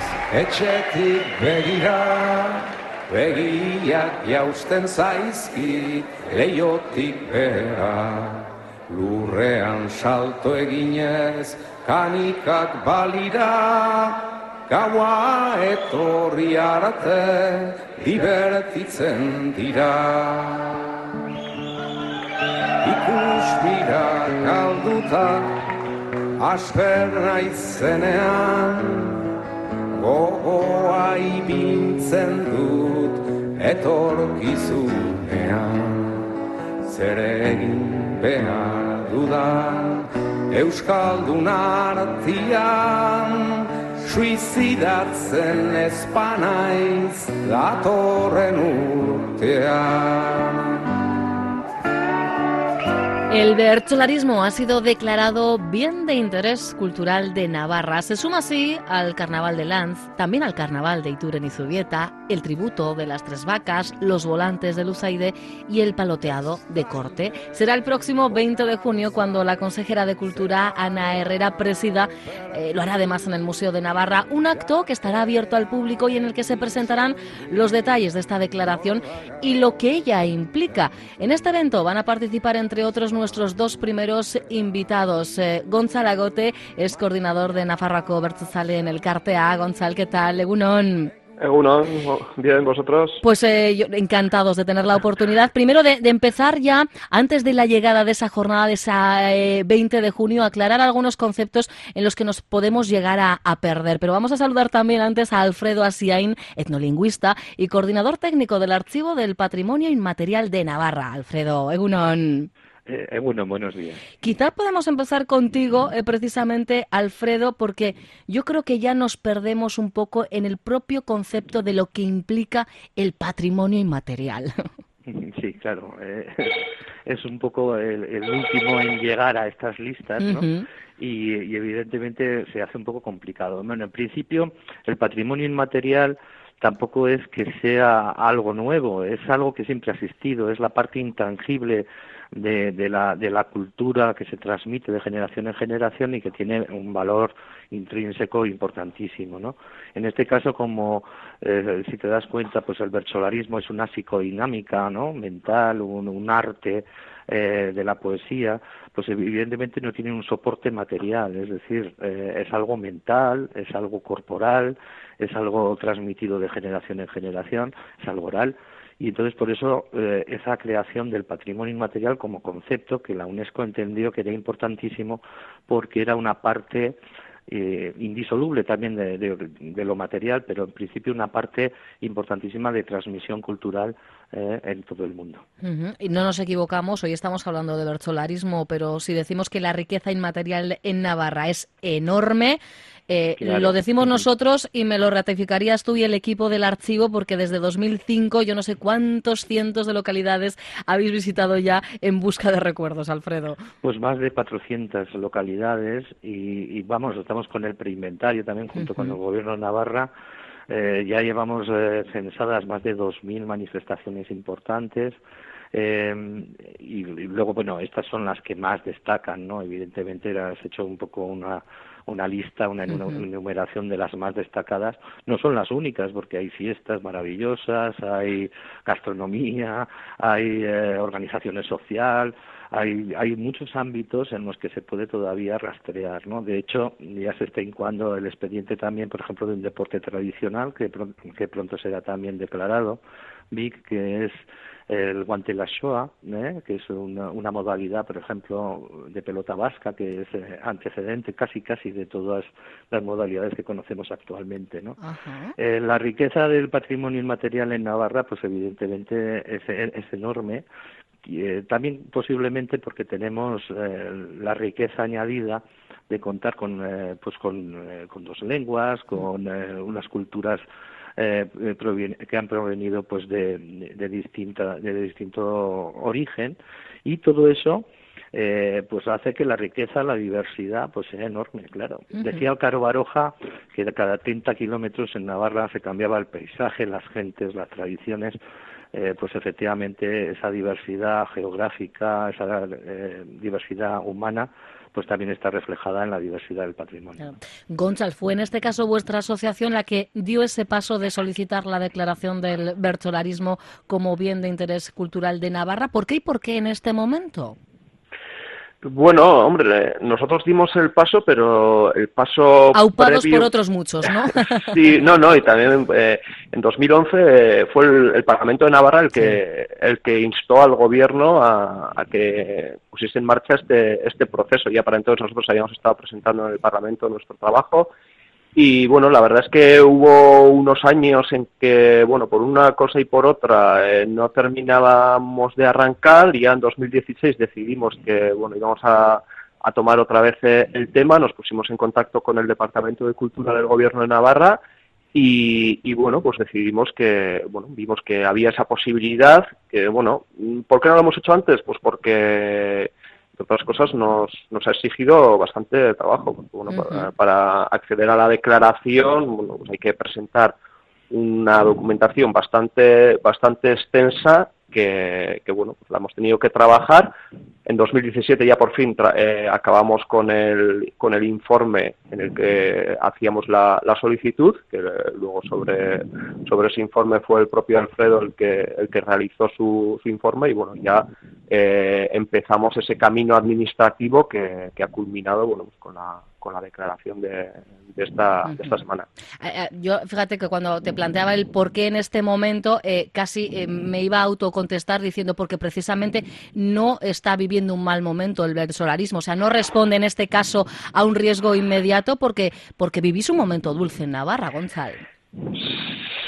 naiz etxetik begira Begiak jausten zaizki leiotik bera Lurrean salto eginez kanikak balira Gaua etorri arte divertitzen dira. Ikus mira galduta asper naizenean gogoa ibintzen dut etorkizunean zer egin behar dudan Euskaldun artian suizidatzen espanaiz datorren urtean El bercholarismo ha sido declarado bien de interés cultural de Navarra. Se suma así al Carnaval de Lanz, también al Carnaval de Ituren y Zubieta, el tributo de las tres vacas, los volantes de Luzaide y el paloteado de corte. Será el próximo 20 de junio cuando la consejera de Cultura, Ana Herrera, presida, eh, lo hará además en el Museo de Navarra, un acto que estará abierto al público y en el que se presentarán los detalles de esta declaración y lo que ella implica. En este evento van a participar, entre otros, nuestros dos primeros invitados. Eh, Gonzalo Agote es coordinador de Nafarroaco Bertzale en el Cartea. Gonzalo, ¿qué tal? Egunon. Egunon, bien, vosotros. Pues eh, encantados de tener la oportunidad. Primero de, empezar ya, antes de la llegada de esa jornada de esa 20 eh, de junio, aclarar algunos conceptos en los que nos podemos llegar a, a, perder. Pero vamos a saludar también antes a Alfredo Asiain, etnolingüista y coordinador técnico del Archivo del Patrimonio Inmaterial de Navarra. Alfredo, Egunon. Eh, eh, bueno, buenos días. Quizá podemos empezar contigo, eh, precisamente, Alfredo, porque yo creo que ya nos perdemos un poco en el propio concepto de lo que implica el patrimonio inmaterial. Sí, claro. es un poco el, último en llegar a estas listas, ¿no? y, y, evidentemente se hace un poco complicado. Bueno, en principio, el patrimonio inmaterial tampoco es que sea algo nuevo, es algo que siempre ha existido, es la parte intangible de, de, la, de la cultura que se transmite de generación en generación y que tiene un valor intrínseco importantísimo, ¿no? En este caso, como eh, si te das cuenta, pues el bercholarismo es una psicodinámica, ¿no? Mental, un arte eh, de la poesía, pues evidentemente no tiene un soporte material, es decir, eh, es algo mental, es algo corporal, es algo transmitido de generación en generación, es algo oral. Y entonces por eso eh, esa creación del patrimonio inmaterial como concepto que la UNESCO entendió que era importantísimo porque era una parte eh, indisoluble también de, lo material, pero en principio una parte importantísima de transmisión cultural eh, en todo el mundo. Y no nos equivocamos, hoy estamos hablando de bercholarismo, pero si decimos que la riqueza inmaterial en Navarra es enorme, eh, lo decimos nosotros y me lo ratificarías tú y el equipo del archivo porque desde 2005 yo no sé cuántos cientos de localidades habéis visitado ya en busca de recuerdos, Alfredo. Pues más de 400 localidades y, vamos, estamos con el preinventario también junto con el gobierno de Navarra. Eh, ya llevamos eh, censadas más de 2.000 manifestaciones importantes. y, luego, bueno, estas son las que más destacan, ¿no? Evidentemente, has hecho un poco una, una lista, una enumeración de las más destacadas. No son las únicas, porque hay fiestas maravillosas, hay gastronomía, hay eh, organizaciones social, hay, hay muchos ámbitos en los que se puede todavía rastrear, ¿no? De hecho, ya se está incuando el expediente también, por ejemplo, de un deporte tradicional que, que pronto será también declarado, BIC, que es el guante la Shoah, ¿eh? que es una, una, modalidad, por ejemplo, de pelota vasca, que es eh, antecedente casi casi de todas las modalidades que conocemos actualmente. ¿no? Eh, la riqueza del patrimonio inmaterial en Navarra, pues evidentemente es, es enorme. Y, también posiblemente porque tenemos la riqueza añadida de contar con, pues con, con dos lenguas, con unas culturas eh, que han provenido pues de, de, distinta, de distinto origen y todo eso eh, pues hace que la riqueza, la diversidad, pues sea enorme, claro. Decía Caro Baroja que cada 30 kilómetros en Navarra se cambiaba el paisaje, las gentes, las tradiciones, eh, pues efectivamente esa diversidad geográfica, esa eh, diversidad humana, pues también está reflejada en la diversidad del patrimonio. Gonzal, ¿fue en este caso vuestra asociación la que dio ese paso de solicitar la declaración del bertolarismo como bien de interés cultural de Navarra? ¿Por qué y por qué en este momento? Bueno, hombre, nosotros dimos el paso, pero el paso Aupados por otros muchos, ¿no? sí, no, no, y también eh, en 2011 eh, fue el, Parlamento de Navarra el que el que instó al gobierno a, que pusiese en marcha este este proceso. Ya para entonces nosotros habíamos estado presentando en el Parlamento nuestro trabajo y bueno, la verdad es que hubo unos años en que, bueno, por una cosa y por otra eh, no terminábamos de arrancar y ya en 2016 decidimos que, bueno, íbamos a, a tomar otra vez eh, el tema, nos pusimos en contacto con el Departamento de Cultura del Gobierno de Navarra y, y, bueno, pues decidimos que, bueno, vimos que había esa posibilidad, que bueno, ¿por qué no lo hemos hecho antes? Pues porque otras cosas, nos, nos ha exigido bastante trabajo. bueno, para, acceder a la declaración bueno, pues hay que presentar una documentación bastante, bastante extensa que, bueno, pues la hemos tenido que trabajar. En 2017 ya por fin eh, acabamos con el, con el informe en el que hacíamos la, solicitud, que luego sobre, sobre ese informe fue el propio Alfredo el que, el que realizó su, su informe y bueno, ya eh, empezamos ese camino administrativo que, que ha culminado bueno, pues con la con la declaración de, esta, de esta semana. Eh, eh, yo, fíjate que cuando te planteaba el por qué en este momento, eh, casi me iba a autocontestar diciendo porque precisamente no está viviendo un mal momento el versolarismo. O sea, no responde en este caso a un riesgo inmediato porque, porque vivís un momento dulce en Navarra, Gonzalo.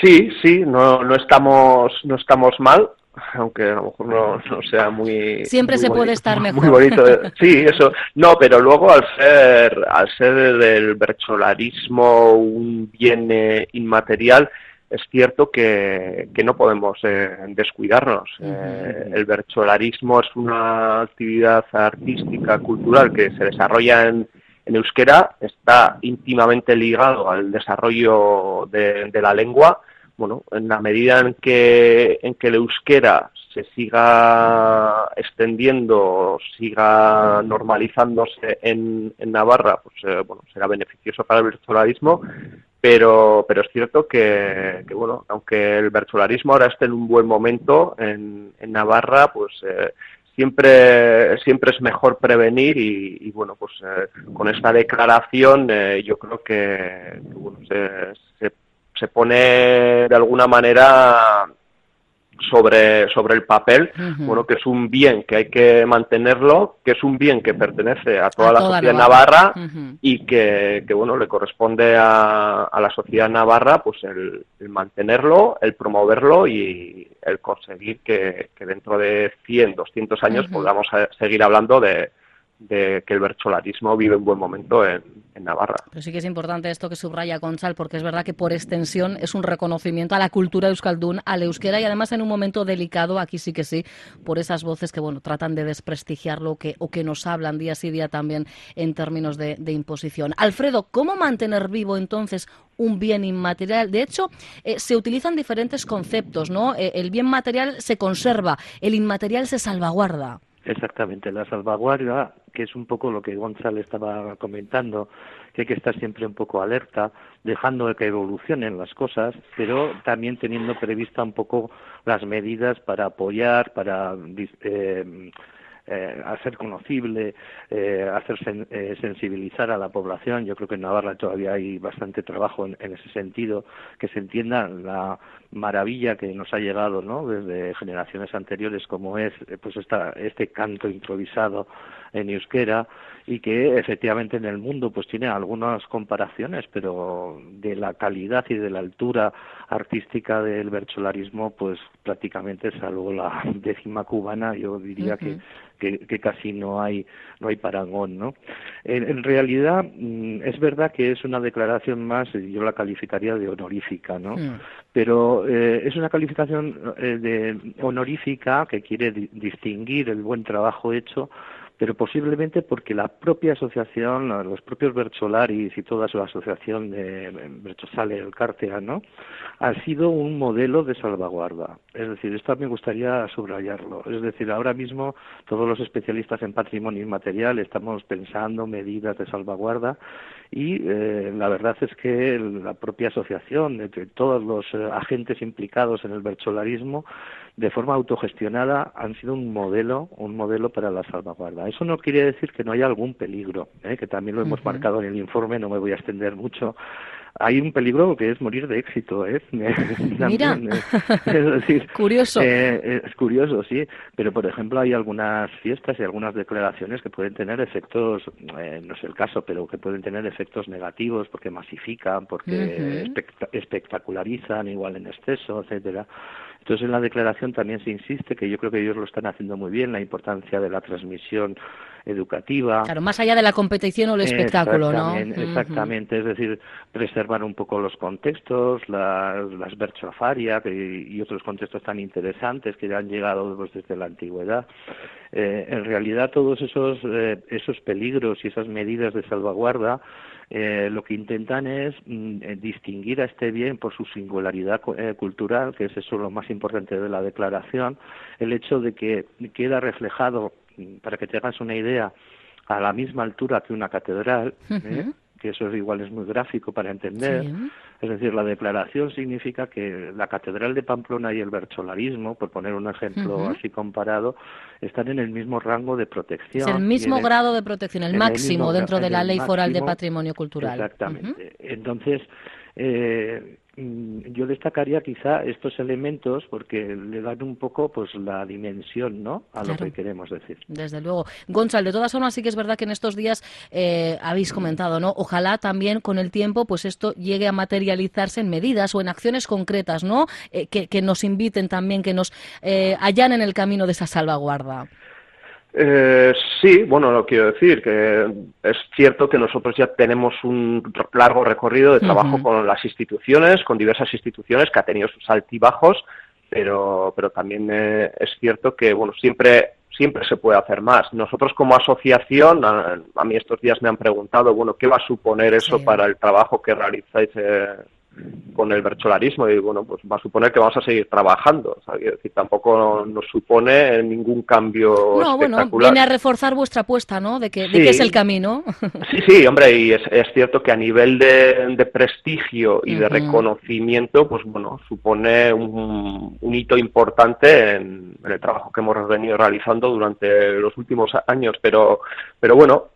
Sí, sí, no, no, estamos, no estamos mal aunque a lo mejor no, sea muy siempre se puede estar mejor. muy bonito sí eso. No pero luego al ser al ser del bercholarismo un bien eh, inmaterial es cierto que, que no podemos eh, descuidarnos. Eh, el bercholarismo es una actividad artística, cultural que se desarrolla en, en euskera, está íntimamente ligado al desarrollo de, de la lengua bueno, en la medida en que, en que el euskera se siga extendiendo, siga normalizándose en, en Navarra, pues eh, bueno, será beneficioso para el virtualismo, pero, pero es cierto que, que, bueno, aunque el virtualismo ahora esté en un buen momento en, en Navarra, pues eh, siempre siempre es mejor prevenir y, bueno pues eh, con esta declaración yo creo que, bueno, se, se se pone de alguna manera sobre, sobre el papel, bueno, que es un bien que hay que mantenerlo, que es un bien que pertenece a toda la sociedad navarra. y que, que, bueno, le corresponde a, a la sociedad navarra pues el, mantenerlo, el promoverlo y el conseguir que, que dentro de 100, 200 años podamos seguir hablando de, de que el bercholarismo vive un buen momento en, Navarra. Pero sí que es importante esto que subraya Gonzal, porque es verdad que por extensión es un reconocimiento a la cultura euskaldún, al euskera y además en un momento delicado, aquí sí que sí, por esas voces que bueno tratan de desprestigiarlo que, o que nos hablan día sí día también en términos de, imposición. Alfredo, ¿cómo mantener vivo entonces un bien inmaterial? De hecho, eh, se utilizan diferentes conceptos, ¿no? Eh, el bien material se conserva, el inmaterial se salvaguarda. Exactamente, la salvaguardia, que es un poco lo que Gonzalo estaba comentando, que hay que estar siempre un poco alerta, dejando que evolucionen las cosas, pero también teniendo prevista un poco las medidas para apoyar, para eh, eh, hacer conocible, eh, hacer eh, sensibilizar a la población. Yo creo que en Navarra todavía hay bastante trabajo en, ese sentido, que se entienda la maravilla que nos ha llegado ¿no? desde generaciones anteriores, como es pues esta, este canto improvisado en euskera y que efectivamente en el mundo pues tiene algunas comparaciones, pero de la calidad y de la altura artística del bercholarismo, pues prácticamente salvo la décima cubana, yo diría que, que, casi no hay no hay parangón, ¿no? En, realidad mm, es verdad que es una declaración más, yo la calificaría de honorífica, ¿no? Pero eh, es una calificación eh, de honorífica que quiere distinguir el buen trabajo hecho pero posiblemente porque la propia asociación, los propios Bercholaris y toda su asociación de Berchosale, el Cártea, ¿no? ha sido un modelo de salvaguarda. Es decir, esto me gustaría subrayarlo. Es decir, ahora mismo todos los especialistas en patrimonio inmaterial estamos pensando medidas de salvaguarda y eh, la verdad es que la propia asociación, de todos los eh, agentes implicados en el bercholarismo, de forma autogestionada han sido un modelo, un modelo para la salvaguarda. Eso no quiere decir que no haya algún peligro, ¿eh? que también lo hemos marcado en el informe, no me voy a extender mucho. Hay un peligro que es morir de éxito, ¿eh? Mira, es decir, curioso. Eh, es curioso, sí, pero por ejemplo hay algunas fiestas y algunas declaraciones que pueden tener efectos, eh, no es el caso, pero que pueden tener efectos negativos porque masifican, porque espectacularizan igual en exceso, etcétera. Entonces, en la declaración también se insiste, que yo creo que ellos lo están haciendo muy bien, la importancia de la transmisión educativa. Claro, más allá de la competición o el espectáculo, ¿no? Exactamente, es decir, preservar un poco los contextos, las, las y, otros contextos tan interesantes que ya han llegado pues, desde la antigüedad. Eh, en realidad, todos esos, eh, esos peligros y esas medidas de salvaguarda eh, lo que intentan es mm, eh, distinguir a este bien por su singularidad eh, cultural, que es eso lo más importante de la declaración, el hecho de que queda reflejado, para que te hagas una idea, a la misma altura que una catedral, que eso igual es muy gráfico para entender. Es decir, la declaración significa que la Catedral de Pamplona y el bercholarismo, por poner un ejemplo así comparado, están en el mismo rango de protección. Es el mismo grado de protección, el máximo dentro de la Ley Foral de Patrimonio Cultural. Exactamente. Entonces, eh, Mm, yo destacaría quizá estos elementos porque le dan un poco pues la dimensión ¿no? a lo que queremos decir. Desde luego. Gonzalo, de todas formas sí que es verdad que en estos días eh, habéis comentado, ¿no? Ojalá también con el tiempo pues esto llegue a materializarse en medidas o en acciones concretas, ¿no? Eh, que, nos inviten también, que nos eh, allanen el camino de esa salvaguarda. Eh, sí, bueno, lo quiero decir, que es cierto que nosotros ya tenemos un largo recorrido de trabajo con las instituciones, con diversas instituciones que ha tenido sus altibajos, pero, pero también eh, es cierto que, bueno, siempre, siempre se puede hacer más. Nosotros como asociación, a, mí estos días me han preguntado, bueno, ¿qué va a suponer eso para el trabajo que realizáis eh, con el bercholarismo y bueno, pues va a suponer que vamos a seguir trabajando. O decir, tampoco nos supone ningún cambio no, bueno, viene a reforzar vuestra apuesta, ¿no? De que, es el camino. Sí, sí, hombre, y es, es cierto que a nivel de, prestigio y de reconocimiento, pues bueno, supone un, un hito importante en, en, el trabajo que hemos venido realizando durante los últimos años, pero, pero bueno,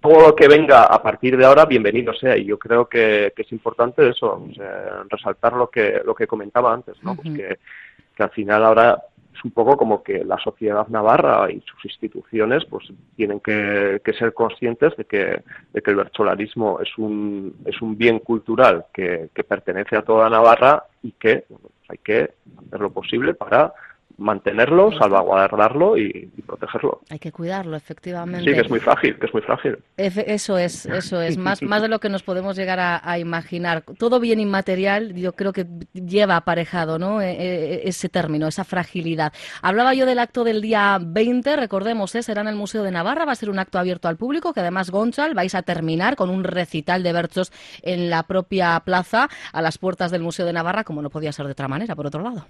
todo lo que venga a partir de ahora, bienvenido sea. Y yo creo que, es importante eso, resaltar lo que, lo que comentaba antes, ¿no? Pues que, al final ahora es un poco como que la sociedad navarra y sus instituciones pues tienen que, ser conscientes de que, de que el bercholarismo es un, es un bien cultural que, que pertenece a toda Navarra y que hay que hacer lo posible para mantenerlo, salvaguardarlo y, protegerlo. Hay que cuidarlo, efectivamente. Sí, que es muy frágil, que es muy frágil. Eso es, eso es, más, más de lo que nos podemos llegar a, imaginar. Todo bien inmaterial, yo creo que lleva aparejado ¿no? E, e, ese término, esa fragilidad. Hablaba yo del acto del día 20, recordemos, ¿eh? será en el Museo de Navarra, va a ser un acto abierto al público, que además, Gonchal, vais a terminar con un recital de berchos en la propia plaza, a las puertas del Museo de Navarra, como no podía ser de otra manera, por otro lado.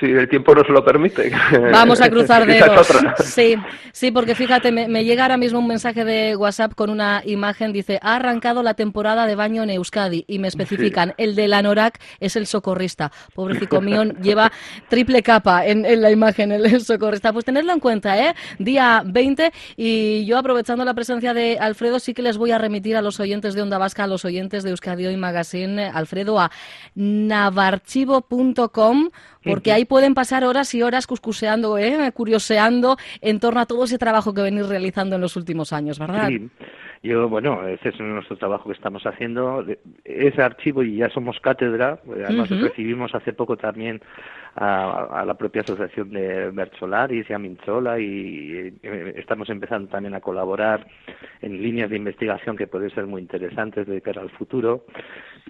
Sí, el tiempo nos lo permite Vamos a cruzar dedos. Sí, sí, porque fíjate, me, llega ahora mismo un mensaje de WhatsApp con una imagen, dice, ha arrancado la temporada de baño en Euskadi y me especifican, el de la Norac es el socorrista. Pobrecito mío, lleva triple capa en, la imagen, el socorrista. Pues tenedlo en cuenta, ¿eh? Día 20 y yo aprovechando la presencia de Alfredo, sí que les voy a remitir a los oyentes de Onda Vasca, a los oyentes de Euskadi Hoy Magazine, Alfredo, a navarchivo.com porque ahí pueden pasar horas y horas cuscuseando, ¿eh? curioseando en torno a todo ese trabajo que venís realizando en los últimos años, ¿verdad? Sí. Yo, bueno, ese es nuestro trabajo que estamos haciendo. Ese archivo, y ya somos cátedra, además recibimos hace poco también a, la propia asociación de Bercholaris y a Minchola y, estamos empezando también a colaborar en líneas de investigación que pueden ser muy interesantes de cara al futuro.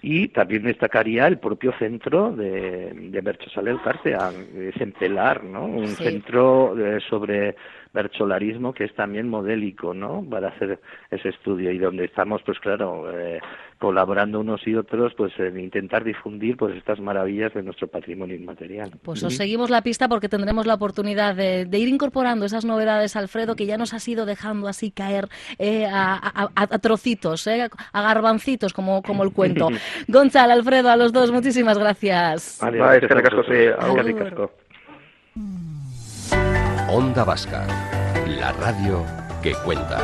Y también destacaría el propio centro de, de Berchosal el Cartea, es en Pelar, ¿no? Un centro eh, sobre bercholarismo que es también modélico, ¿no? Para hacer ese estudio y donde estamos, pues claro, eh, colaborando unos y otros, pues en intentar difundir pues estas maravillas de nuestro patrimonio inmaterial. Pues os seguimos la pista porque tendremos la oportunidad de, ir incorporando esas novedades, Alfredo, que ya nos has ido dejando así caer eh, a, trocitos, eh, a garbancitos, como, como el cuento. Gonzalo, Alfredo, a los dos, muchísimas gracias. Onda Vasca, la radio que cuenta.